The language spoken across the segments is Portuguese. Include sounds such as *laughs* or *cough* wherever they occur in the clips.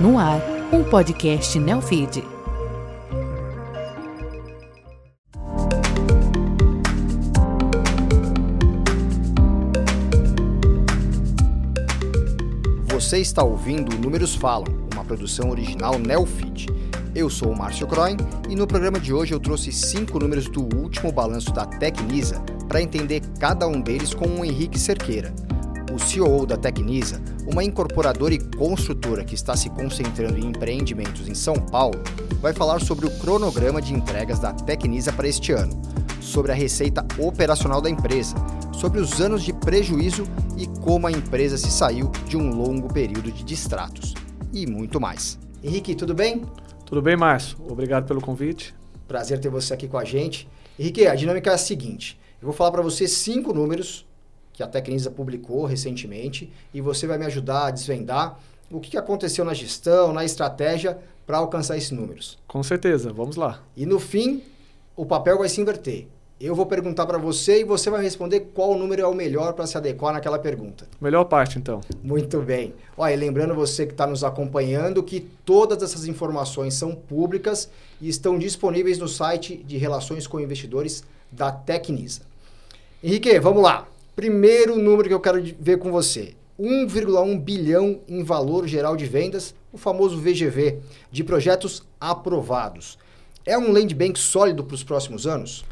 No ar, um podcast Neofeed. Você está ouvindo Números Falam, uma produção original Neofeed. Eu sou o Márcio Croin e no programa de hoje eu trouxe cinco números do último balanço da Tecnisa para entender cada um deles com o Henrique Cerqueira. O CEO da Tecnisa, uma incorporadora e construtora que está se concentrando em empreendimentos em São Paulo, vai falar sobre o cronograma de entregas da Tecnisa para este ano, sobre a receita operacional da empresa, sobre os anos de prejuízo e como a empresa se saiu de um longo período de distratos. E muito mais. Henrique, tudo bem? Tudo bem, Márcio? Obrigado pelo convite. Prazer ter você aqui com a gente. Henrique, a dinâmica é a seguinte: eu vou falar para você cinco números que a Tecnisa publicou recentemente e você vai me ajudar a desvendar o que aconteceu na gestão, na estratégia para alcançar esses números. Com certeza, vamos lá. E no fim, o papel vai se inverter. Eu vou perguntar para você e você vai responder qual número é o melhor para se adequar naquela pergunta. Melhor parte, então. Muito bem. Olha, lembrando você que está nos acompanhando que todas essas informações são públicas e estão disponíveis no site de Relações com Investidores da Tecnisa. Henrique, vamos lá. Primeiro número que eu quero ver com você: 1,1 bilhão em valor geral de vendas, o famoso VGV, de projetos aprovados. É um land bank sólido para os próximos anos?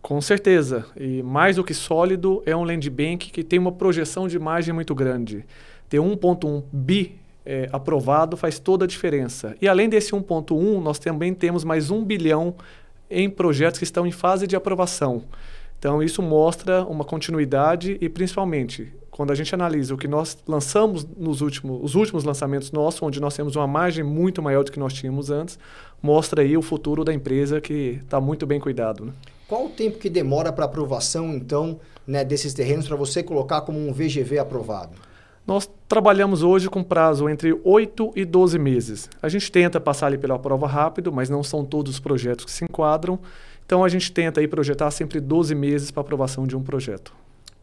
Com certeza. E mais do que sólido, é um land bank que tem uma projeção de margem muito grande. Ter 1,1 bi é, aprovado faz toda a diferença. E além desse 1,1, nós também temos mais 1 bilhão em projetos que estão em fase de aprovação. Então, isso mostra uma continuidade e, principalmente, quando a gente analisa o que nós lançamos nos últimos, os últimos lançamentos nossos, onde nós temos uma margem muito maior do que nós tínhamos antes, mostra aí o futuro da empresa que está muito bem cuidado. Né? Qual o tempo que demora para aprovação, então, né, desses terrenos para você colocar como um VGV aprovado? Nós trabalhamos hoje com prazo entre 8 e 12 meses. A gente tenta passar ali pela prova rápido, mas não são todos os projetos que se enquadram. Então a gente tenta aí projetar sempre 12 meses para aprovação de um projeto.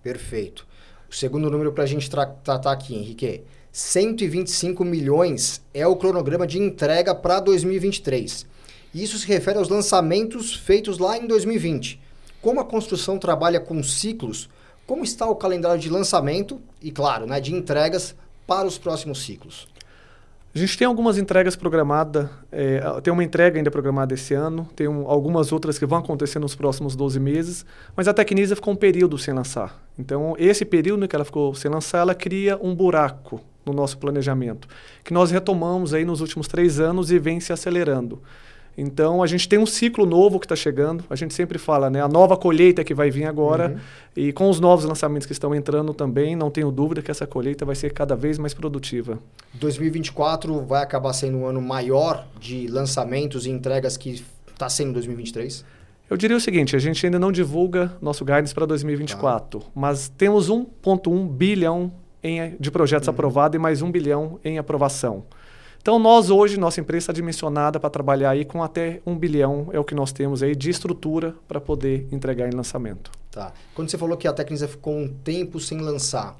Perfeito. O segundo número para a gente tra tratar aqui, Henrique, 125 milhões é o cronograma de entrega para 2023. Isso se refere aos lançamentos feitos lá em 2020. Como a construção trabalha com ciclos, como está o calendário de lançamento e, claro, né, de entregas para os próximos ciclos? A gente tem algumas entregas programadas, é, tem uma entrega ainda programada esse ano, tem um, algumas outras que vão acontecer nos próximos 12 meses, mas a Tecnisa ficou um período sem lançar. Então, esse período que ela ficou sem lançar, ela cria um buraco no nosso planejamento, que nós retomamos aí nos últimos três anos e vem se acelerando. Então a gente tem um ciclo novo que está chegando. A gente sempre fala, né? A nova colheita que vai vir agora uhum. e com os novos lançamentos que estão entrando também, não tenho dúvida que essa colheita vai ser cada vez mais produtiva. 2024 vai acabar sendo um ano maior de lançamentos e entregas que está sendo 2023? Eu diria o seguinte, a gente ainda não divulga nosso guidance para 2024, ah. mas temos 1,1 bilhão em, de projetos uhum. aprovados e mais 1 bilhão em aprovação. Então, nós hoje, nossa empresa está dimensionada para trabalhar aí com até um bilhão, é o que nós temos aí de estrutura para poder entregar em lançamento. Tá. Quando você falou que a Tecnisa ficou um tempo sem lançar,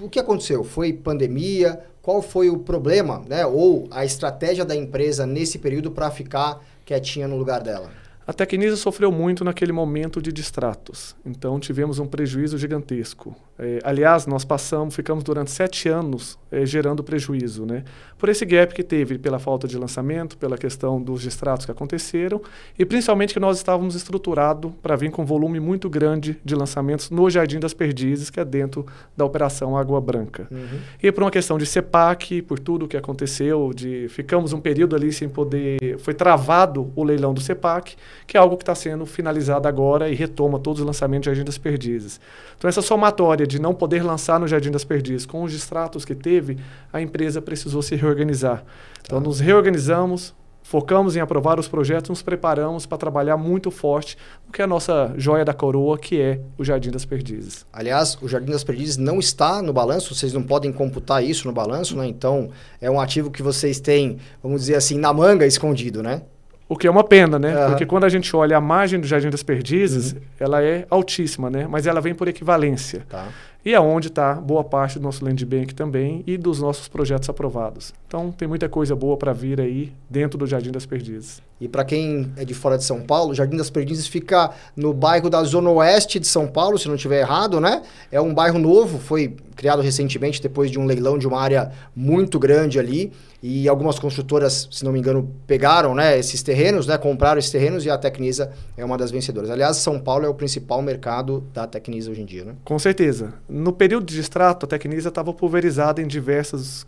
o que aconteceu? Foi pandemia? Qual foi o problema, né? Ou a estratégia da empresa nesse período para ficar quietinha no lugar dela? A Tecnisa sofreu muito naquele momento de distratos, então tivemos um prejuízo gigantesco. É, aliás, nós passamos, ficamos durante sete anos é, gerando prejuízo, né? Por esse gap que teve, pela falta de lançamento, pela questão dos distratos que aconteceram e principalmente que nós estávamos estruturados para vir com um volume muito grande de lançamentos no Jardim das Perdizes, que é dentro da operação Água Branca. Uhum. E por uma questão de CEPAC, por tudo que aconteceu, de ficamos um período ali sem poder, foi travado o leilão do CEPAC que é algo que está sendo finalizado agora e retoma todos os lançamentos de Jardim das Perdizes. Então, essa somatória de não poder lançar no Jardim das Perdizes com os distratos que teve, a empresa precisou se reorganizar. Então, tá. nos reorganizamos, focamos em aprovar os projetos, nos preparamos para trabalhar muito forte o que é a nossa joia da coroa, que é o Jardim das Perdizes. Aliás, o Jardim das Perdizes não está no balanço, vocês não podem computar isso no balanço, né? Então, é um ativo que vocês têm, vamos dizer assim, na manga escondido, né? O que é uma pena, né? Uhum. Porque quando a gente olha a margem do Jardim das Perdizes, uhum. ela é altíssima, né? Mas ela vem por equivalência. Tá. E é onde está boa parte do nosso Land Bank também e dos nossos projetos aprovados. Então, tem muita coisa boa para vir aí dentro do Jardim das Perdizes. E para quem é de fora de São Paulo, o Jardim das Perdizes fica no bairro da Zona Oeste de São Paulo, se não estiver errado, né? É um bairro novo, foi criado recentemente depois de um leilão de uma área muito grande ali. E algumas construtoras, se não me engano, pegaram né, esses terrenos, né, compraram esses terrenos e a Tecnisa é uma das vencedoras. Aliás, São Paulo é o principal mercado da Tecnisa hoje em dia, né? Com certeza. No período de extrato, a Tecnisa estava pulverizada em diversas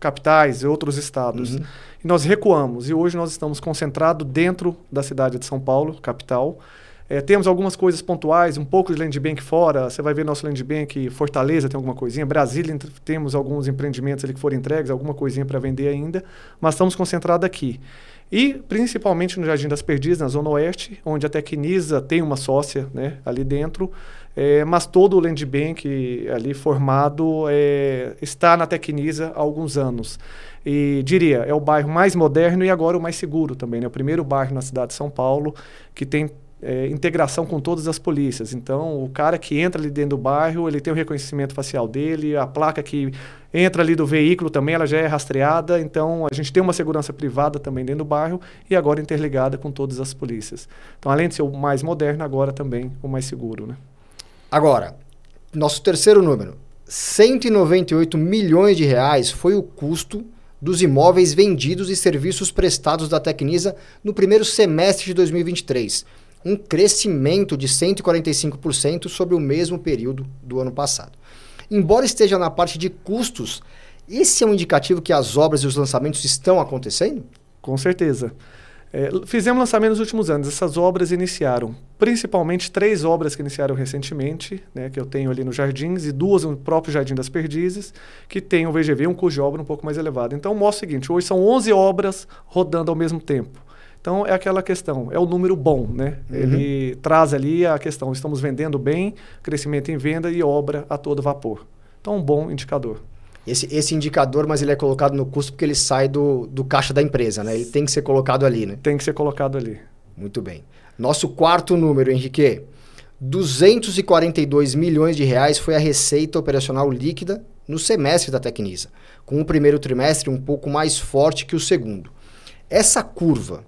capitais e outros estados. Uhum. E nós recuamos e hoje nós estamos concentrados dentro da cidade de São Paulo, capital. É, temos algumas coisas pontuais, um pouco de land bank fora. Você vai ver nosso land bank Fortaleza tem alguma coisinha, Brasília temos alguns empreendimentos ali que foram entregues, alguma coisinha para vender ainda, mas estamos concentrados aqui. E principalmente no Jardim das Perdizes, na Zona Oeste, onde a Tecnisa tem uma sócia né, ali dentro, é, mas todo o land bank ali formado é, está na Tecnisa há alguns anos. E diria, é o bairro mais moderno e agora o mais seguro também. Né? O primeiro bairro na cidade de São Paulo que tem é, integração com todas as polícias. Então, o cara que entra ali dentro do bairro, ele tem o reconhecimento facial dele, a placa que entra ali do veículo também, ela já é rastreada. Então, a gente tem uma segurança privada também dentro do bairro e agora interligada com todas as polícias. Então, além de ser o mais moderno, agora também o mais seguro, né? Agora, nosso terceiro número, 198 milhões de reais foi o custo dos imóveis vendidos e serviços prestados da Tecnisa no primeiro semestre de 2023 um crescimento de 145% sobre o mesmo período do ano passado. Embora esteja na parte de custos, esse é um indicativo que as obras e os lançamentos estão acontecendo? Com certeza. É, fizemos lançamento nos últimos anos. Essas obras iniciaram, principalmente três obras que iniciaram recentemente, né, que eu tenho ali nos Jardins, e duas no próprio Jardim das Perdizes, que tem o VGV, um de obra um pouco mais elevado. Então, mostra o seguinte: hoje são 11 obras rodando ao mesmo tempo. Então é aquela questão, é o número bom, né? Uhum. Ele traz ali a questão, estamos vendendo bem, crescimento em venda e obra a todo vapor. Então um bom indicador. Esse, esse indicador, mas ele é colocado no custo porque ele sai do, do caixa da empresa, né? Ele tem que ser colocado ali, né? Tem que ser colocado ali. Muito bem. Nosso quarto número, Henrique, 242 milhões de reais foi a receita operacional líquida no semestre da Tecnisa, com o primeiro trimestre um pouco mais forte que o segundo. Essa curva,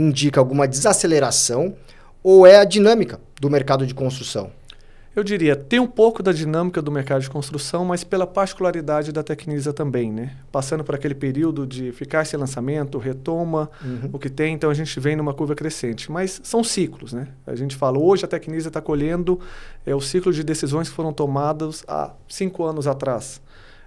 indica alguma desaceleração ou é a dinâmica do mercado de construção? Eu diria, tem um pouco da dinâmica do mercado de construção, mas pela particularidade da Tecnisa também, né? Passando por aquele período de ficar sem lançamento, retoma uhum. o que tem, então a gente vem numa curva crescente. Mas são ciclos, né? A gente fala, hoje a Tecnisa está colhendo é, o ciclo de decisões que foram tomadas há cinco anos atrás.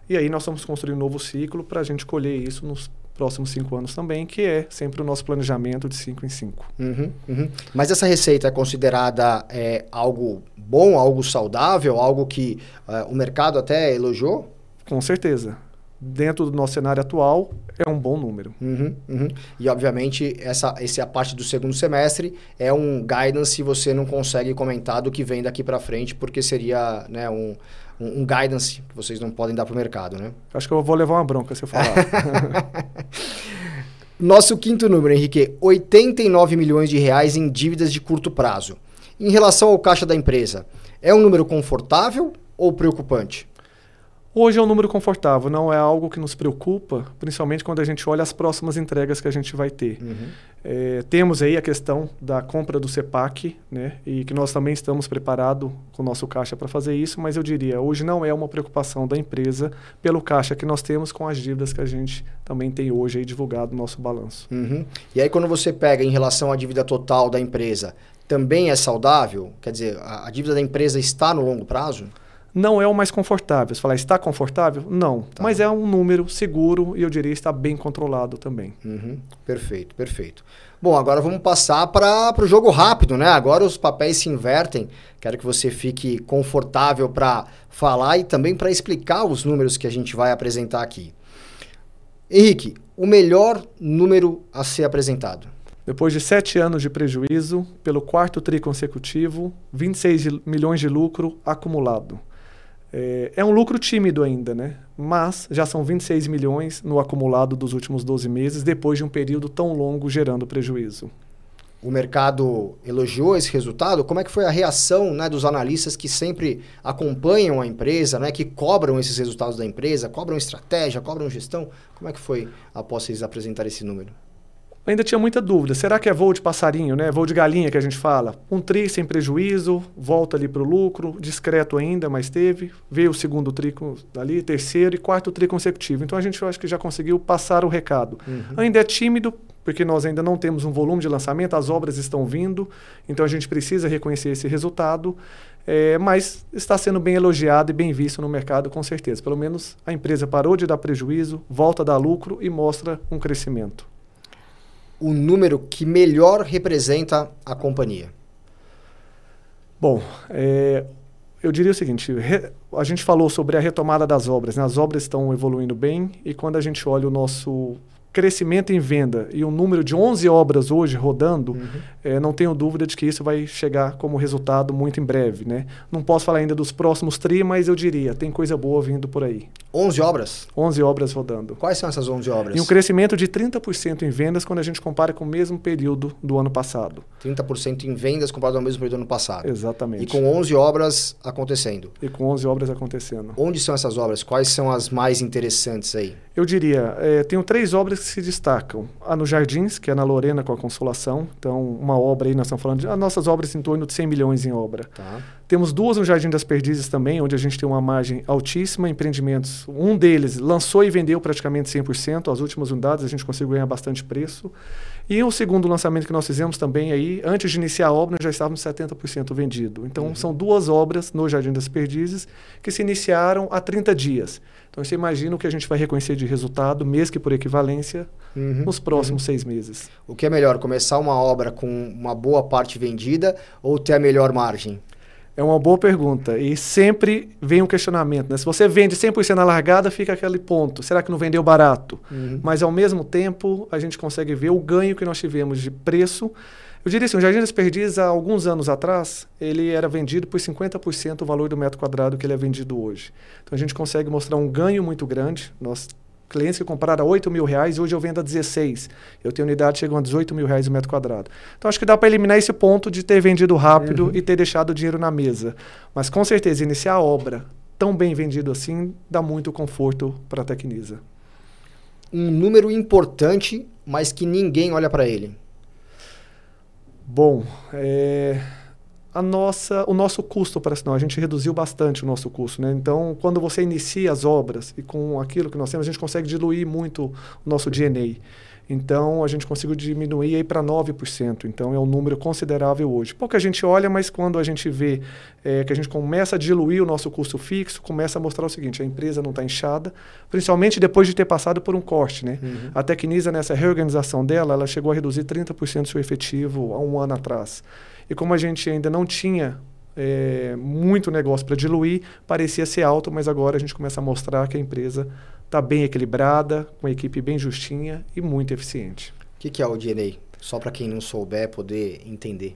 E aí nós estamos construindo um novo ciclo para a gente colher isso nos próximos cinco anos também, que é sempre o nosso planejamento de cinco em cinco. Uhum, uhum. Mas essa receita é considerada é, algo bom, algo saudável, algo que é, o mercado até elogiou? Com certeza. Dentro do nosso cenário atual, é um bom número. Uhum, uhum. E, obviamente, essa, essa é a parte do segundo semestre. É um guidance se você não consegue comentar do que vem daqui para frente, porque seria né, um, um, um guidance que vocês não podem dar para o mercado, né? Acho que eu vou levar uma bronca se eu falar. *laughs* Nosso quinto número, Henrique, 89 milhões de reais em dívidas de curto prazo. Em relação ao caixa da empresa, é um número confortável ou preocupante? Hoje é um número confortável, não é algo que nos preocupa, principalmente quando a gente olha as próximas entregas que a gente vai ter. Uhum. É, temos aí a questão da compra do CEPAC, né, e que nós também estamos preparados com o nosso caixa para fazer isso, mas eu diria, hoje não é uma preocupação da empresa pelo caixa que nós temos com as dívidas que a gente também tem hoje aí divulgado no nosso balanço. Uhum. E aí quando você pega em relação à dívida total da empresa, também é saudável? Quer dizer, a, a dívida da empresa está no longo prazo? Não é o mais confortável. Você falar, está confortável? Não. Tá. Mas é um número seguro e eu diria está bem controlado também. Uhum. Perfeito, perfeito. Bom, agora vamos passar para o jogo rápido, né? Agora os papéis se invertem. Quero que você fique confortável para falar e também para explicar os números que a gente vai apresentar aqui. Henrique, o melhor número a ser apresentado? Depois de sete anos de prejuízo, pelo quarto tri consecutivo, 26 milhões de lucro acumulado. É, é, um lucro tímido ainda, né? Mas já são 26 milhões no acumulado dos últimos 12 meses, depois de um período tão longo gerando prejuízo. o mercado elogiou esse resultado. Como é que foi a reação né, dos analistas que sempre acompanham a empresa, né, que cobram esses resultados da empresa, cobram estratégia, cobram gestão? Como é que foi após vocês apresentarem esse número? Ainda tinha muita dúvida. Será que é voo de passarinho, né? Voo de galinha que a gente fala? Um tri sem prejuízo, volta ali para o lucro, discreto ainda, mas teve. Veio o segundo tri ali, terceiro e quarto tri consecutivo. Então a gente eu acho que já conseguiu passar o recado. Uhum. Ainda é tímido, porque nós ainda não temos um volume de lançamento, as obras estão vindo, então a gente precisa reconhecer esse resultado. É, mas está sendo bem elogiado e bem visto no mercado, com certeza. Pelo menos a empresa parou de dar prejuízo, volta a dar lucro e mostra um crescimento o número que melhor representa a companhia? Bom, é, eu diria o seguinte: re, a gente falou sobre a retomada das obras. Né? As obras estão evoluindo bem e quando a gente olha o nosso crescimento em venda e um número de 11 obras hoje rodando, uhum. é, não tenho dúvida de que isso vai chegar como resultado muito em breve. Né? Não posso falar ainda dos próximos tri, mas eu diria, tem coisa boa vindo por aí. 11 obras? 11 obras rodando. Quais são essas 11 obras? E um crescimento de 30% em vendas quando a gente compara com o mesmo período do ano passado. 30% em vendas comparado ao mesmo período do ano passado. Exatamente. E com 11 obras acontecendo. E com 11 obras acontecendo. Onde são essas obras? Quais são as mais interessantes aí? Eu diria, é, tenho três obras que se destacam. A no Jardins, que é na Lorena com a Consolação. Então, uma obra aí, nós estamos falando de as nossas obras em torno de 100 milhões em obra. Tá. Temos duas no Jardim das Perdizes também, onde a gente tem uma margem altíssima, empreendimentos. Um deles lançou e vendeu praticamente 100%, as últimas unidades a gente conseguiu ganhar bastante preço. E o segundo lançamento que nós fizemos também aí, antes de iniciar a obra, nós já estávamos 70% vendido. Então, uhum. são duas obras no Jardim das Perdizes que se iniciaram há 30 dias. Então, você imagina o que a gente vai reconhecer de resultado, mês que por equivalência, uhum. nos próximos uhum. seis meses. O que é melhor, começar uma obra com uma boa parte vendida ou ter a melhor margem? É uma boa pergunta. E sempre vem um questionamento. Né? Se você vende 100% na largada, fica aquele ponto. Será que não vendeu barato? Uhum. Mas, ao mesmo tempo, a gente consegue ver o ganho que nós tivemos de preço. Eu diria assim, o Jardim das Perdizes, há alguns anos atrás, ele era vendido por 50% o valor do metro quadrado que ele é vendido hoje. Então, a gente consegue mostrar um ganho muito grande. Nós clientes que compraram a 8 mil reais, hoje eu vendo a 16. Eu tenho unidade chegam a 18 mil reais o metro quadrado. Então acho que dá para eliminar esse ponto de ter vendido rápido uhum. e ter deixado o dinheiro na mesa. Mas com certeza, iniciar a obra tão bem vendido assim dá muito conforto para a Tecnisa. Um número importante, mas que ninguém olha para ele. Bom, é a nossa, o nosso custo operacional. A gente reduziu bastante o nosso custo. Né? Então, quando você inicia as obras e com aquilo que nós temos, a gente consegue diluir muito o nosso DNA. Então, a gente conseguiu diminuir para 9%. Então, é um número considerável hoje. Pouca gente olha, mas quando a gente vê é, que a gente começa a diluir o nosso custo fixo, começa a mostrar o seguinte, a empresa não está inchada, principalmente depois de ter passado por um corte. Né? Uhum. A Tecnisa, nessa reorganização dela, ela chegou a reduzir 30% do seu efetivo há um ano atrás. E como a gente ainda não tinha é, muito negócio para diluir, parecia ser alto, mas agora a gente começa a mostrar que a empresa está bem equilibrada, com uma equipe bem justinha e muito eficiente. O que, que é o DNA? Só para quem não souber poder entender.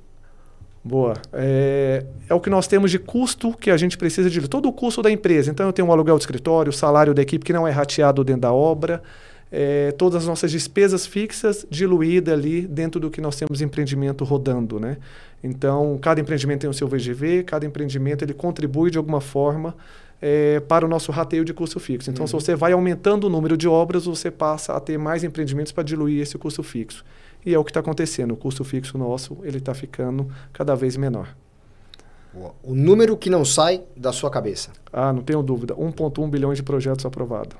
Boa. É, é, o que nós temos de custo que a gente precisa de todo o custo da empresa. Então eu tenho um aluguel de escritório, o salário da equipe que não é rateado dentro da obra, é, todas as nossas despesas fixas diluídas ali dentro do que nós temos empreendimento rodando, né? Então, cada empreendimento tem o seu VGV, cada empreendimento ele contribui de alguma forma é, para o nosso rateio de custo fixo. Então, uhum. se você vai aumentando o número de obras, você passa a ter mais empreendimentos para diluir esse custo fixo. E é o que está acontecendo. O custo fixo nosso ele está ficando cada vez menor. O número que não sai da sua cabeça? Ah, não tenho dúvida. 1,1 bilhões de projetos aprovados.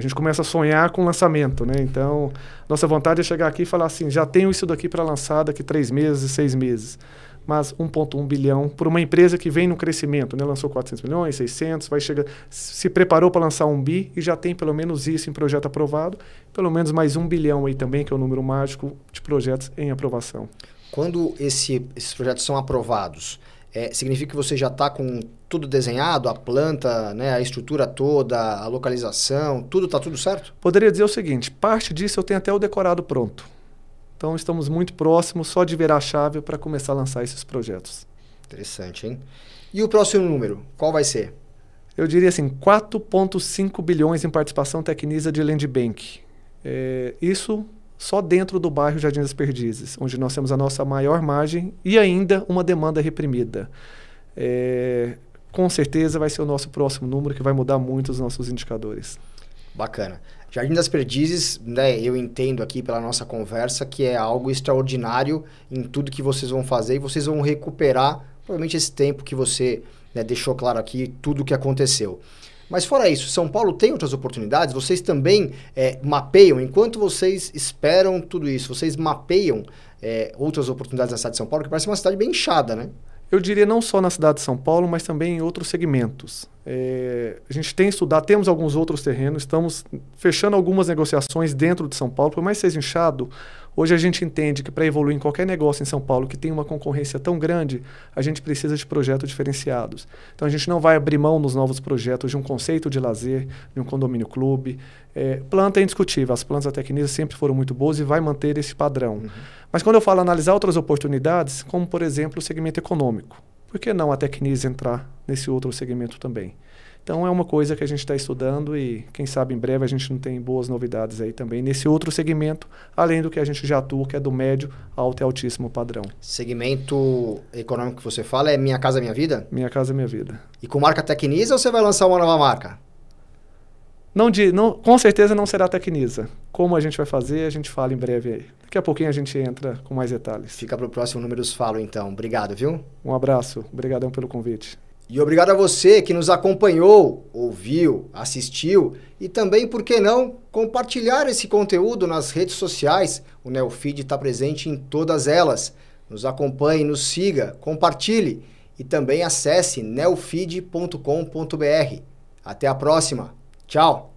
A gente começa a sonhar com lançamento, né? Então, nossa vontade é chegar aqui e falar assim, já tenho isso daqui para lançar daqui três meses, seis meses. Mas 1,1 bilhão por uma empresa que vem no crescimento, né? Lançou 400 milhões, 600, vai chegar, se preparou para lançar um bi e já tem pelo menos isso em projeto aprovado, pelo menos mais um bilhão aí também, que é o número mágico de projetos em aprovação. Quando esse, esses projetos são aprovados, é, significa que você já está com tudo desenhado, a planta, né, a estrutura toda, a localização, tudo está tudo certo? Poderia dizer o seguinte, parte disso eu tenho até o decorado pronto. Então estamos muito próximos só de virar a chave para começar a lançar esses projetos. Interessante, hein? E o próximo número, qual vai ser? Eu diria assim, 4,5 bilhões em participação Tecnisa de Land Bank. É, isso só dentro do bairro Jardim das Perdizes, onde nós temos a nossa maior margem e ainda uma demanda reprimida. É, com certeza vai ser o nosso próximo número que vai mudar muito os nossos indicadores. Bacana. Jardim das Perdizes, né, eu entendo aqui pela nossa conversa que é algo extraordinário em tudo que vocês vão fazer e vocês vão recuperar provavelmente esse tempo que você né, deixou claro aqui, tudo o que aconteceu. Mas fora isso, São Paulo tem outras oportunidades? Vocês também é, mapeiam, enquanto vocês esperam tudo isso, vocês mapeiam é, outras oportunidades na cidade de São Paulo, que parece uma cidade bem inchada, né? Eu diria não só na cidade de São Paulo, mas também em outros segmentos. É, a gente tem estudado, temos alguns outros terrenos, estamos fechando algumas negociações dentro de São Paulo, por mais que seja inchado, Hoje a gente entende que para evoluir em qualquer negócio em São Paulo que tem uma concorrência tão grande, a gente precisa de projetos diferenciados. Então a gente não vai abrir mão nos novos projetos de um conceito de lazer, de um condomínio clube. É, planta é indiscutível, as plantas da Tecnisa sempre foram muito boas e vai manter esse padrão. Uhum. Mas quando eu falo analisar outras oportunidades, como por exemplo o segmento econômico, por que não a Tecnisa entrar nesse outro segmento também? Então é uma coisa que a gente está estudando e quem sabe em breve a gente não tem boas novidades aí também nesse outro segmento, além do que a gente já atua, que é do médio, alto e altíssimo padrão. Segmento econômico que você fala é Minha Casa Minha Vida? Minha Casa Minha Vida. E com marca Tecnisa ou você vai lançar uma nova marca? Não, de, não, com certeza não será Tecnisa. Como a gente vai fazer, a gente fala em breve aí. Daqui a pouquinho a gente entra com mais detalhes. Fica para o próximo Números Falo, então. Obrigado, viu? Um abraço. Obrigadão pelo convite. E obrigado a você que nos acompanhou, ouviu, assistiu e também, por que não, compartilhar esse conteúdo nas redes sociais. O Neofeed está presente em todas elas. Nos acompanhe, nos siga, compartilhe e também acesse neofeed.com.br. Até a próxima. Tchau!